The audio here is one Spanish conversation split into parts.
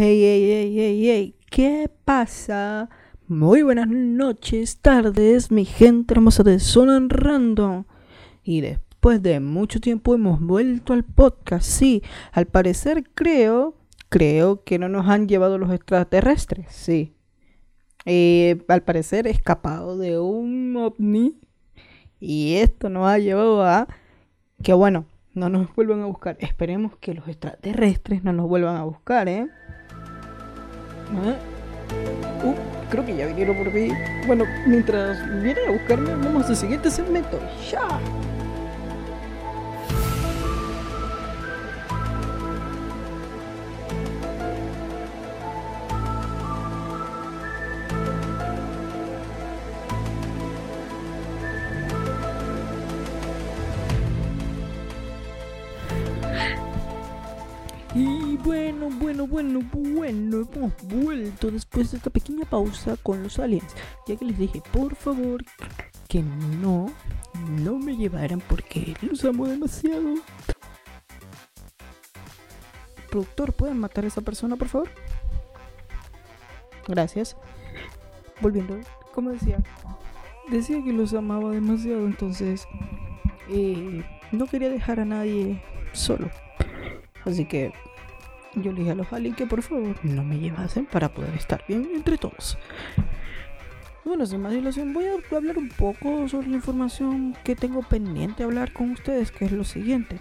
Hey, hey, hey, hey, hey, ¿qué pasa? Muy buenas noches, tardes, mi gente hermosa de Zona Random. Y después de mucho tiempo hemos vuelto al podcast. Sí, al parecer creo, creo que no nos han llevado los extraterrestres. Sí. Eh, al parecer escapado de un ovni. Y esto nos ha llevado a que bueno, no nos vuelvan a buscar. Esperemos que los extraterrestres no nos vuelvan a buscar, ¿eh? ¿Eh? Uh, creo que ya vinieron por mí. Bueno, mientras vienen a buscarme, vamos al siguiente segmento. ¡Ya! Bueno, bueno, bueno, bueno, hemos vuelto después de esta pequeña pausa con los aliens. Ya que les dije, por favor, que no, no me llevaran porque los amo demasiado. Productor, ¿pueden matar a esa persona, por favor? Gracias. Volviendo, como decía, decía que los amaba demasiado, entonces eh, no quería dejar a nadie solo. Así que yo le dije a los aliens que por favor no me llevasen para poder estar bien entre todos. Bueno, sin más dilación, voy a hablar un poco sobre la información que tengo pendiente hablar con ustedes, que es lo siguiente.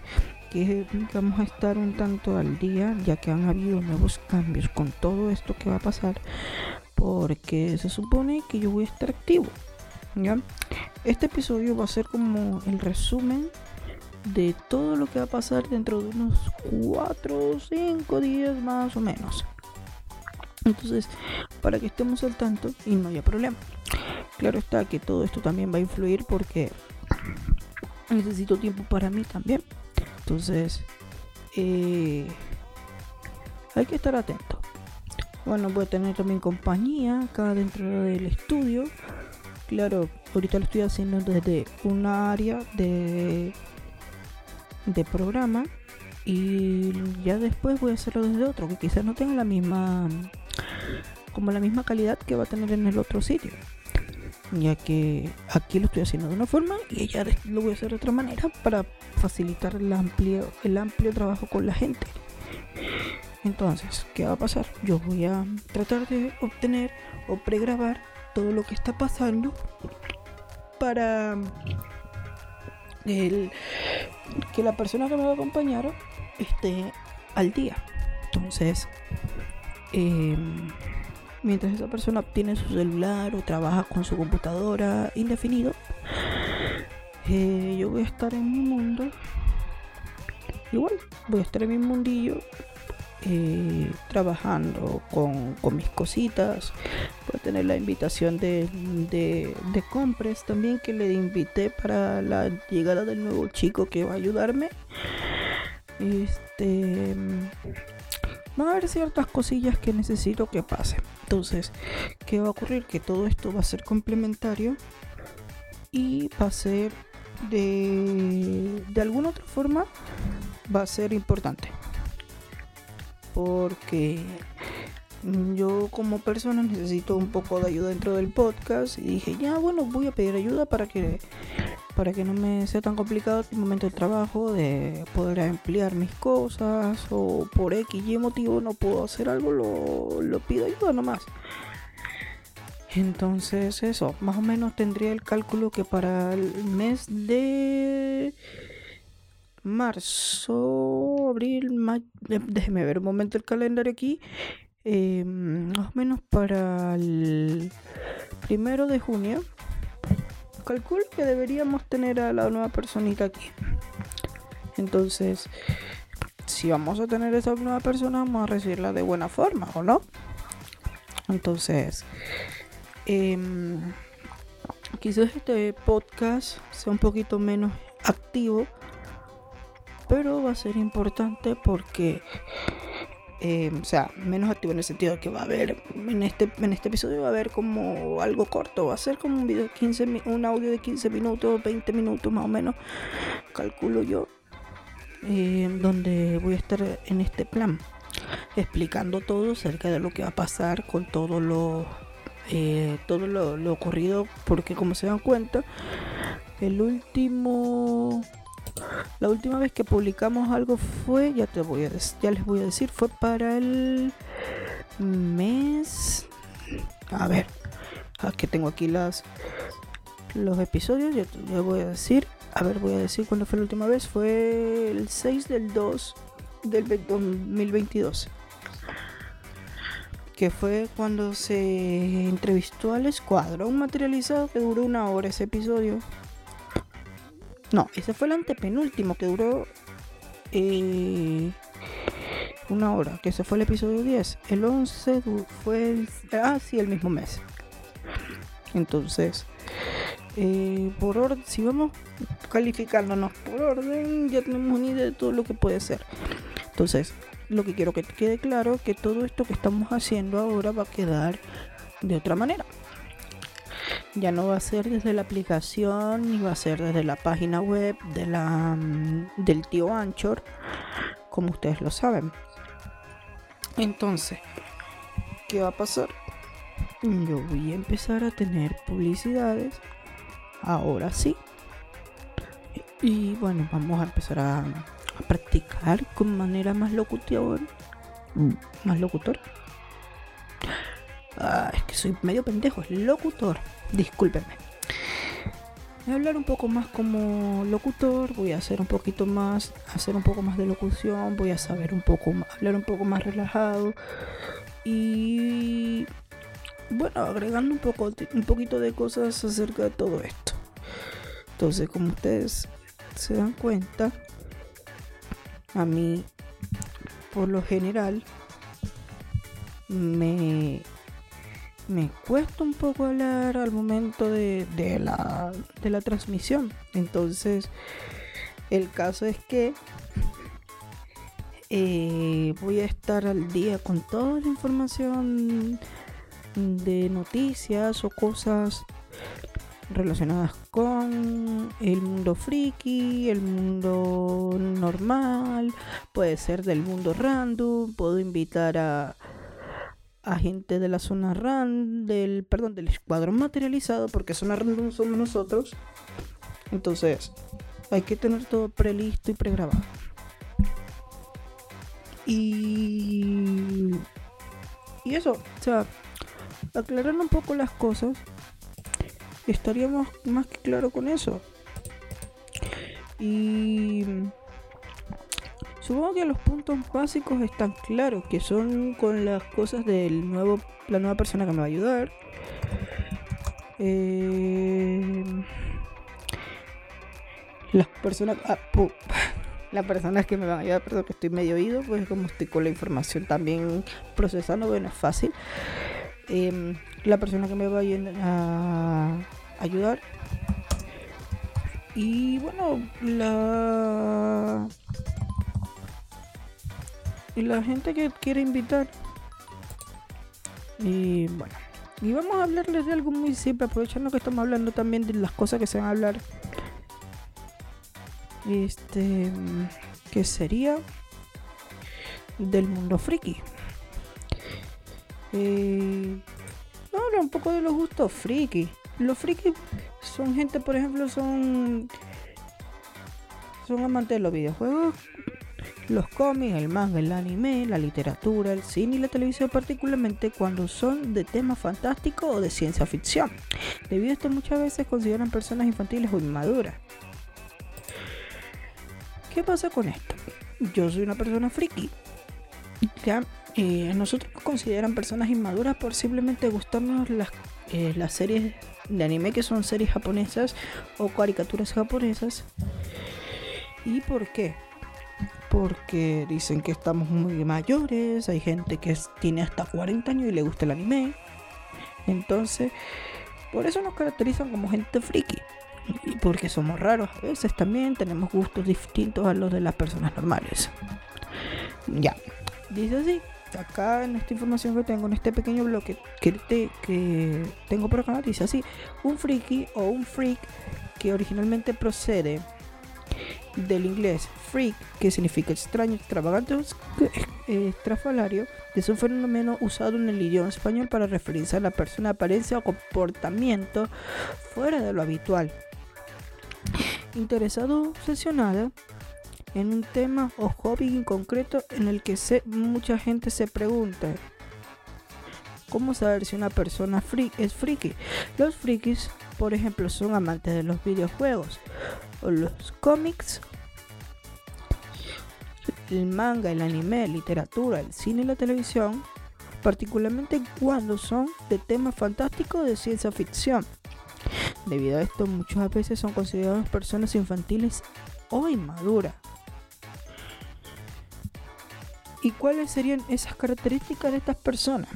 Que vamos a estar un tanto al día, ya que han habido nuevos cambios con todo esto que va a pasar. Porque se supone que yo voy a estar activo. Este episodio va a ser como el resumen de todo lo que va a pasar dentro de unos 4 o 5 días más o menos. Entonces, para que estemos al tanto y no haya problema. Claro está que todo esto también va a influir porque necesito tiempo para mí también. Entonces, eh, hay que estar atento. Bueno, voy a tener también compañía acá dentro del estudio. Claro, ahorita lo estoy haciendo desde un área de de programa y ya después voy a hacerlo desde otro que quizás no tenga la misma como la misma calidad que va a tener en el otro sitio. Ya que aquí lo estoy haciendo de una forma y ya lo voy a hacer de otra manera para facilitar el amplio el amplio trabajo con la gente. Entonces qué va a pasar yo voy a tratar de obtener o pregrabar todo lo que está pasando para el, que la persona que me va a acompañar esté al día. Entonces, em, mientras esa persona tiene su celular o trabaja con su computadora indefinido, eh, yo voy a estar en mi mundo. Igual, voy a estar en mi mundillo eh, trabajando con, mis cositas. Voy a tener la invitación de, de, también que le invité para la llegada del nuevo chico que va a ayudarme. Este van a haber ciertas cosillas que necesito que pasen. Entonces, ¿qué va a ocurrir? Que todo esto va a ser complementario y va a ser de, de alguna otra forma va a ser importante porque yo como persona necesito un poco de ayuda dentro del podcast y dije, ya bueno, voy a pedir ayuda para que para que no me sea tan complicado el momento del trabajo de poder emplear mis cosas o por X motivo no puedo hacer algo, lo, lo pido ayuda nomás. Entonces eso, más o menos tendría el cálculo que para el mes de marzo, abril, mayo. Déjeme ver un momento el calendario aquí. Eh, más o menos para el primero de junio. Calculo que deberíamos tener a la nueva personita aquí. Entonces, si vamos a tener esa nueva persona, vamos a recibirla de buena forma, ¿o no? Entonces, em, quizás este podcast sea un poquito menos activo pero va a ser importante porque, eh, o sea, menos activo en el sentido de que va a haber, en este, en este episodio va a haber como algo corto, va a ser como un video de 15, un audio de 15 minutos, 20 minutos más o menos, calculo yo, eh, donde voy a estar en este plan. explicando todo acerca de lo que va a pasar con todo lo eh, todo lo, ocurrido porque como se dan cuenta el último la última vez que publicamos algo fue ya te voy a ya les voy a decir fue para el mes a ver aquí tengo aquí las los episodios ya, ya voy a decir a ver voy a decir cuándo fue la última vez fue el 6 del 2 del 2022 que fue cuando se entrevistó al escuadrón materializado que duró una hora ese episodio. No, ese fue el antepenúltimo que duró eh, una hora, que ese fue el episodio 10. El 11 fue el, ah, sí, el mismo mes. Entonces, eh, por orden, si vamos calificándonos por orden, ya tenemos una idea de todo lo que puede ser. Entonces, lo que quiero que quede claro que todo esto que estamos haciendo ahora va a quedar de otra manera. Ya no va a ser desde la aplicación ni va a ser desde la página web de la, mm, del tío Anchor, como ustedes lo saben. Entonces, ¿qué va a pasar? Yo voy a empezar a tener publicidades. Ahora sí. Y bueno, vamos a empezar a practicar con manera más locutor. Más locutor. Ah, es que soy medio pendejo, es locutor. Discúlpenme. Voy a hablar un poco más como locutor, voy a hacer un poquito más, hacer un poco más de locución, voy a saber un poco más, hablar un poco más relajado y bueno, agregando un poco un poquito de cosas acerca de todo esto. Entonces, como ustedes se dan cuenta, a mí, por lo general, me, me cuesta un poco hablar al momento de, la, de la transmisión. Entonces, el caso es que eh, voy a estar al día con toda la información de noticias o cosas relacionadas con el mundo friki, el mundo normal, puede ser del mundo random, puedo invitar a, a gente de la zona random, del, perdón, del escuadrón materializado, porque zona random somos nosotros. Entonces, hay que tener todo prelisto y pregrabado. Y, y eso, o sea, aclarando un poco las cosas estaríamos más que claro con eso. Y supongo que los puntos básicos están claros, que son con las cosas del nuevo, la nueva persona que me va a ayudar. Eh, las personas, ah, las personas que me van a ayudar, perdón que estoy medio oído, pues como estoy con la información también procesando, bueno, es fácil. Em, la persona que me va a ayudar. Y bueno, la y la gente que quiere invitar. Y bueno, y vamos a hablarles de algo muy simple, aprovechando que estamos hablando también de las cosas que se van a hablar. Este, que sería del mundo friki. Eh, habla un poco de los gustos friki. Los frikis son gente, por ejemplo, son son amantes de los videojuegos, los cómics, el manga, el anime, la literatura, el cine y la televisión, particularmente cuando son de temas fantásticos o de ciencia ficción. Debido a esto, muchas veces consideran personas infantiles o inmaduras. ¿Qué pasa con esto? Yo soy una persona friki. Eh, nosotros nos consideran personas inmaduras por simplemente gustarnos las, eh, las series de anime que son series japonesas o caricaturas japonesas. ¿Y por qué? Porque dicen que estamos muy mayores, hay gente que tiene hasta 40 años y le gusta el anime. Entonces, por eso nos caracterizan como gente friki. Y porque somos raros a veces también, tenemos gustos distintos a los de las personas normales. Ya, dice así acá en esta información que tengo, en este pequeño bloque que, que tengo por acá, dice así, un friki o un freak que originalmente procede del inglés freak, que significa extraño, extravagante o eh, estrafalario, es un fenómeno usado en el idioma español para referirse a la persona, apariencia o comportamiento fuera de lo habitual. Interesado o obsesionado en un tema o hobby en concreto en el que mucha gente se pregunta ¿Cómo saber si una persona es friki? Los frikis, por ejemplo, son amantes de los videojuegos o los cómics, el manga, el anime, literatura, el cine y la televisión, particularmente cuando son de temas fantásticos de ciencia ficción. Debido a esto, muchas veces son considerados personas infantiles o inmaduras. ¿Y cuáles serían esas características de estas personas?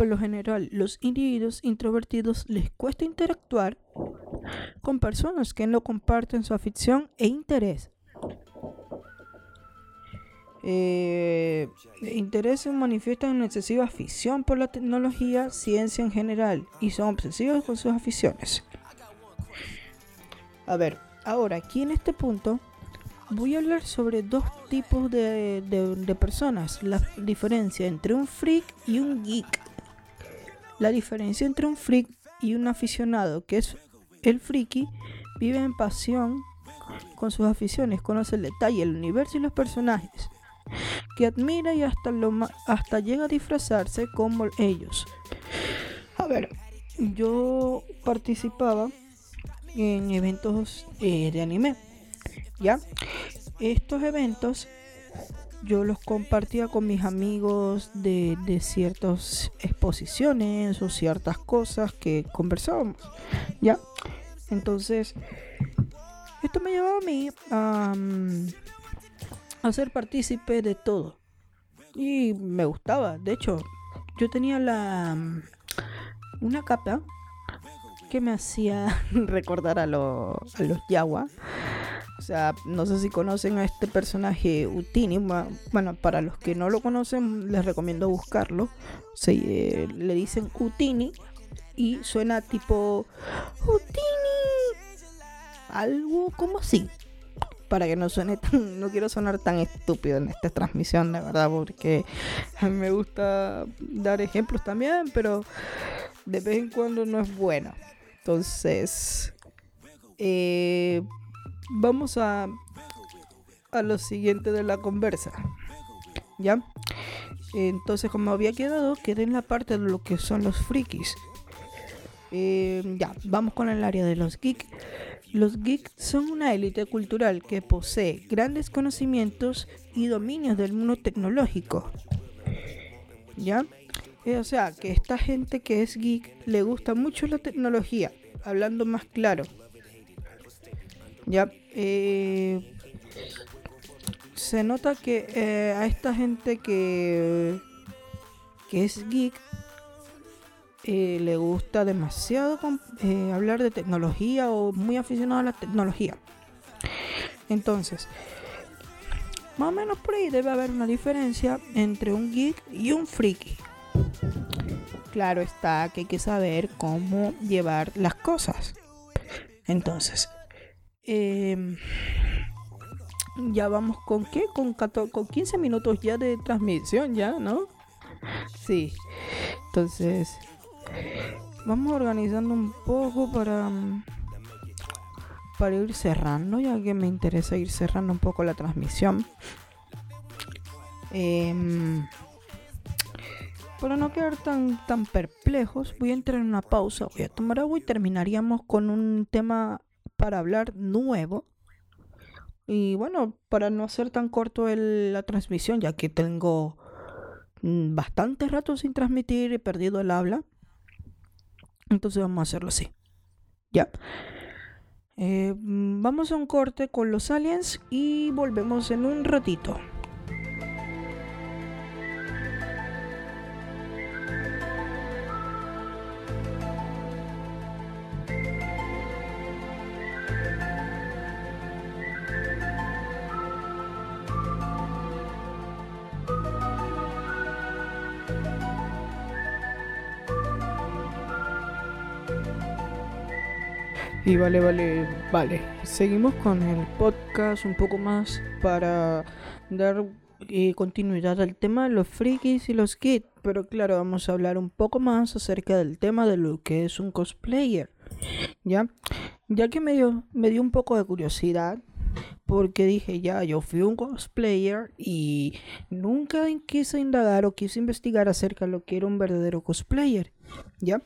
Por lo general, los individuos introvertidos les cuesta interactuar con personas que no comparten su afición e interés. Eh, interés manifiestan una excesiva afición por la tecnología, ciencia en general, y son obsesivos con sus aficiones. A ver, ahora aquí en este punto voy a hablar sobre dos tipos de personas, la diferencia entre un freak y un geek. La diferencia entre un freak y un aficionado, que es el friki, vive en pasión con sus aficiones, conoce el detalle, el universo y los personajes, que admira y hasta, llega a disfrazarse como ellos. A ver, yo participaba en eventos eh, de anime, ¿ya? Estos eventos yo los compartía con mis amigos de, ciertas exposiciones o ciertas cosas que conversábamos. ¿Ya? Entonces, esto me llevaba a mí a, mm, ser partícipe de todo. Y me gustaba. De hecho, yo tenía la mm, una capa que me hacía recordar a, a los Yawa o sea, no sé si conocen a este personaje Utini. Bueno, para los que no lo conocen, les recomiendo buscarlo. Se, eh, le dicen Utini y suena tipo Utini. Algo como así. Para que no suene tan. No quiero sonar tan estúpido en esta transmisión, de verdad, porque me gusta dar ejemplos también, pero de vez en cuando no es bueno. Entonces. Eh, vamos a, a lo siguiente de la conversa. ¿Ya? Entonces, como había quedado, quedé en la parte de lo que son los frikis. Eh, ya, vamos con el área de los geeks. Los geeks son una élite cultural que posee grandes conocimientos y dominios del mundo tecnológico. ¿Ya? Eh, o sea, que esta gente que es geek le gusta mucho la tecnología, hablando más claro. Ya, eh, se nota que eh, a esta gente que, que es geek eh, le gusta demasiado hablar de tecnología o muy aficionado a la tecnología. Entonces, más o menos por ahí debe haber una diferencia entre un geek y un friki. Claro está que hay que saber cómo llevar las cosas. Entonces, Em, ya vamos con qué? Con, con 15 minutos ya de transmisión, ya, ¿no? Sí. Entonces, vamos organizando un poco para para ir cerrando, ya que me interesa ir cerrando un poco la transmisión. Eh, para no quedar tan, tan perplejos, voy a entrar en una pausa, voy a tomar agua y terminaríamos con un tema para hablar nuevo. Y bueno, para no hacer tan corto la transmisión, ya que tengo mm, bastante rato sin transmitir, he perdido el habla. Entonces vamos a hacerlo así. Ya. Eh, mm, vamos a un corte con los aliens y volvemos en un ratito. Y vale, vale, vale. Seguimos con el podcast un poco más para dar eh, continuidad al tema de los frikis y los kits. Pero claro, vamos a hablar un poco más acerca del tema de lo que es un cosplayer. ¿Ya? Ya que me dio, me dio un poco de curiosidad porque dije ya, yo fui un cosplayer y nunca quise indagar o quise investigar acerca de lo que era un verdadero cosplayer, ¿ya?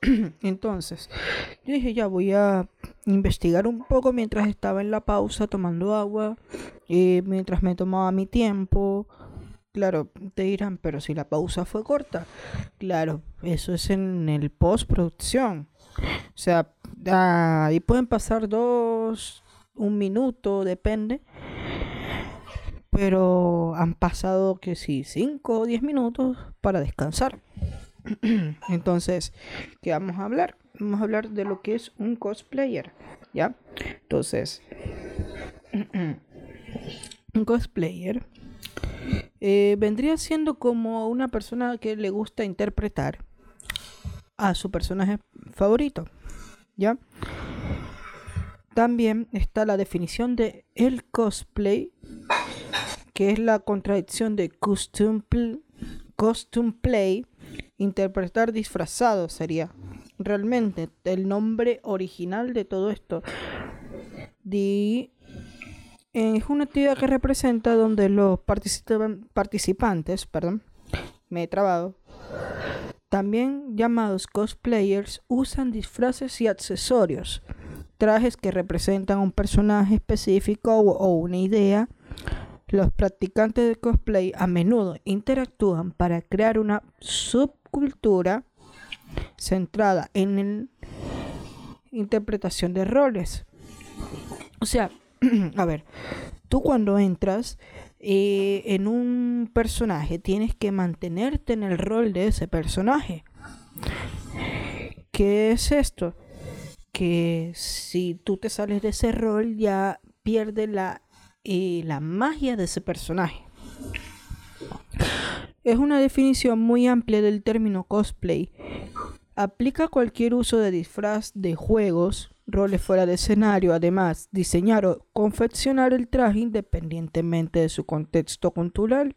Entonces, yo dije ya, voy a investigar un poco mientras estaba en la pausa tomando agua, y mientras me tomaba mi tiempo. Claro, te dirán, pero si la pausa fue corta. Claro, eso es en el postproducción. O sea, ahí pueden pasar dos, un minuto, depende. Pero han pasado que sí, 5 o 10 minutos para descansar. Entonces, ¿qué vamos a hablar? Vamos a hablar de lo que es un cosplayer, ¿ya? Entonces, un cosplayer eh, vendría siendo como una persona que le gusta interpretar a su personaje favorito, ¿ya? También está la definición de el cosplay, que es la contradicción de costume, costume play, interpretar disfrazado sería realmente el nombre original de todo esto. es una actividad que representa donde los participantes, perdón, me he trabado, también llamados cosplayers, usan disfraces y accesorios trajes que representan un personaje específico o, una idea. Los practicantes de cosplay a menudo interactúan para crear una subcultura centrada en la interpretación de roles. O sea, a ver, tú cuando entras eh, en un personaje tienes que mantenerte en el rol de ese personaje. ¿Qué es esto? que si tú te sales de ese rol ya pierde la, eh, la magia de ese personaje. Es una definición muy amplia del término cosplay. Aplica cualquier uso de disfraz de juegos, roles fuera de escenario, además diseñar o confeccionar el traje independientemente de su contexto cultural.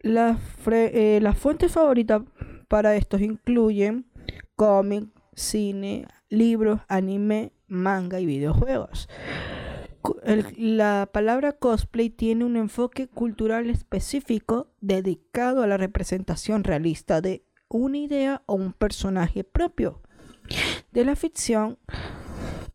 Las eh, fuentes favoritas para estos incluyen cómics, cine, libros, anime, manga y videojuegos. La palabra cosplay tiene un enfoque cultural específico dedicado a la representación realista de una idea o un personaje propio. De la ficción,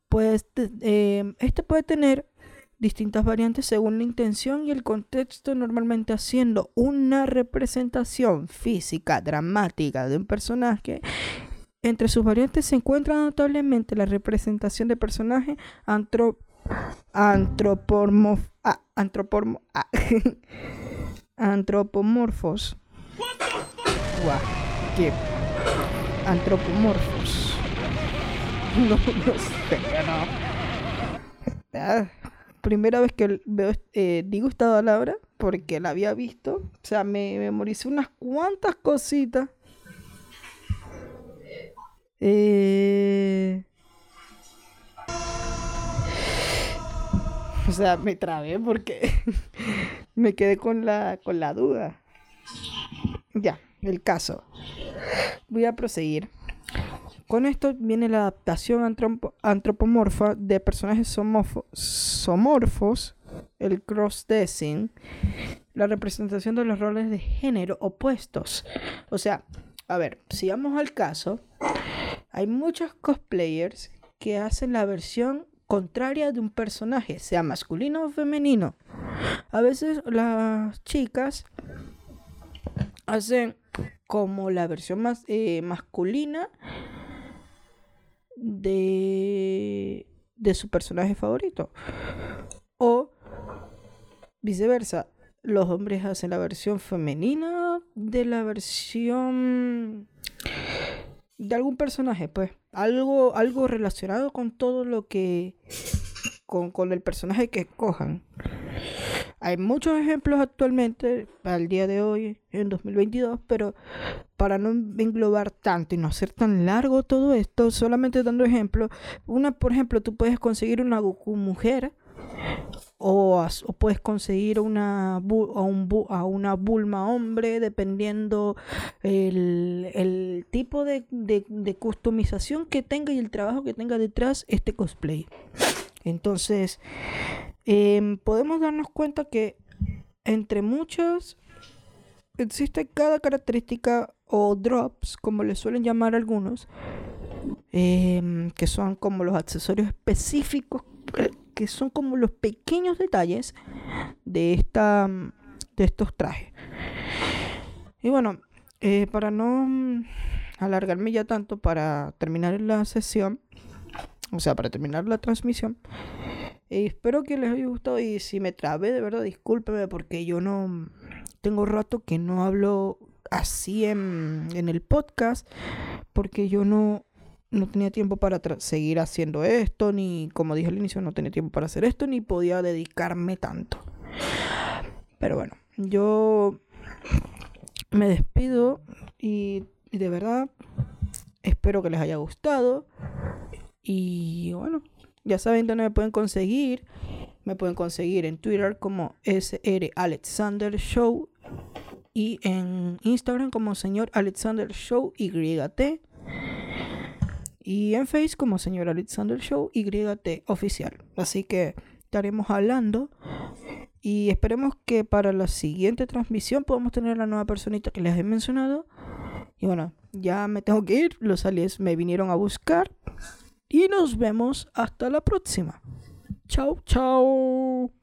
pues eh, este puede tener distintas variantes según la intención y el contexto, normalmente haciendo una representación física dramática de un personaje entre sus variantes se encuentra notablemente la representación de personajes antro, antropomorf, ah, ah, antropomorfos. ¿qué? Antropomorfos. No, no sé, no. Ah, primera vez que veo, eh, digo esta palabra porque la había visto. O sea, me memoricé unas cuantas cositas eh... sea, me trabé porque me quedé con la, con la duda. Ya, el caso. Voy a proseguir. Con esto viene la adaptación antropomorfa de personajes somorfos, el cross-dressing, la representación de los roles de género opuestos. O sea, a ver, si vamos al caso, hay muchos cosplayers que hacen la versión contraria de un personaje, sea masculino o femenino. A veces las chicas hacen como la versión más eh, masculina de, de su personaje favorito. O viceversa, los hombres hacen la versión femenina de la versión de algún personaje, pues. Algo, algo relacionado con todo lo que. Con, con el personaje que escojan. Hay muchos ejemplos actualmente, al día de hoy, en 2022, pero para no englobar tanto y no hacer tan largo todo esto, solamente dando ejemplos, una, por ejemplo, tú puedes conseguir una Goku mujer o, puedes conseguir una, a, un, a una Bulma hombre dependiendo el, el tipo de, de, customización que tenga y el trabajo que tenga detrás este cosplay. Entonces, em, podemos darnos cuenta que entre muchas existe cada característica o drops, como le suelen llamar algunos, em, que son como los accesorios específicos eh, que son como los pequeños detalles de, esta, de estos trajes. Y bueno, eh, para no alargarme ya tanto, para terminar la sesión, o sea, para terminar la transmisión, eh, espero que les haya gustado y si me trabé, de verdad, discúlpeme porque yo no tengo rato que no hablo así en, en el podcast, porque yo no no tenía tiempo para seguir haciendo esto, ni como dije al inicio, no tenía tiempo para hacer esto, ni podía dedicarme tanto. Pero bueno, yo me despido y, de verdad espero que les haya gustado. Y bueno, ya saben dónde me pueden conseguir. Me pueden conseguir en Twitter como SR Alexander Show y en Instagram como señor Alexander Show YT y en Face como señor Alexander Show YT oficial. Así que estaremos hablando y esperemos que para la siguiente transmisión podamos tener la nueva personita que les he mencionado. Y bueno, ya me tengo que ir, los aliens me vinieron a buscar y nos vemos hasta la próxima. Chao, chao.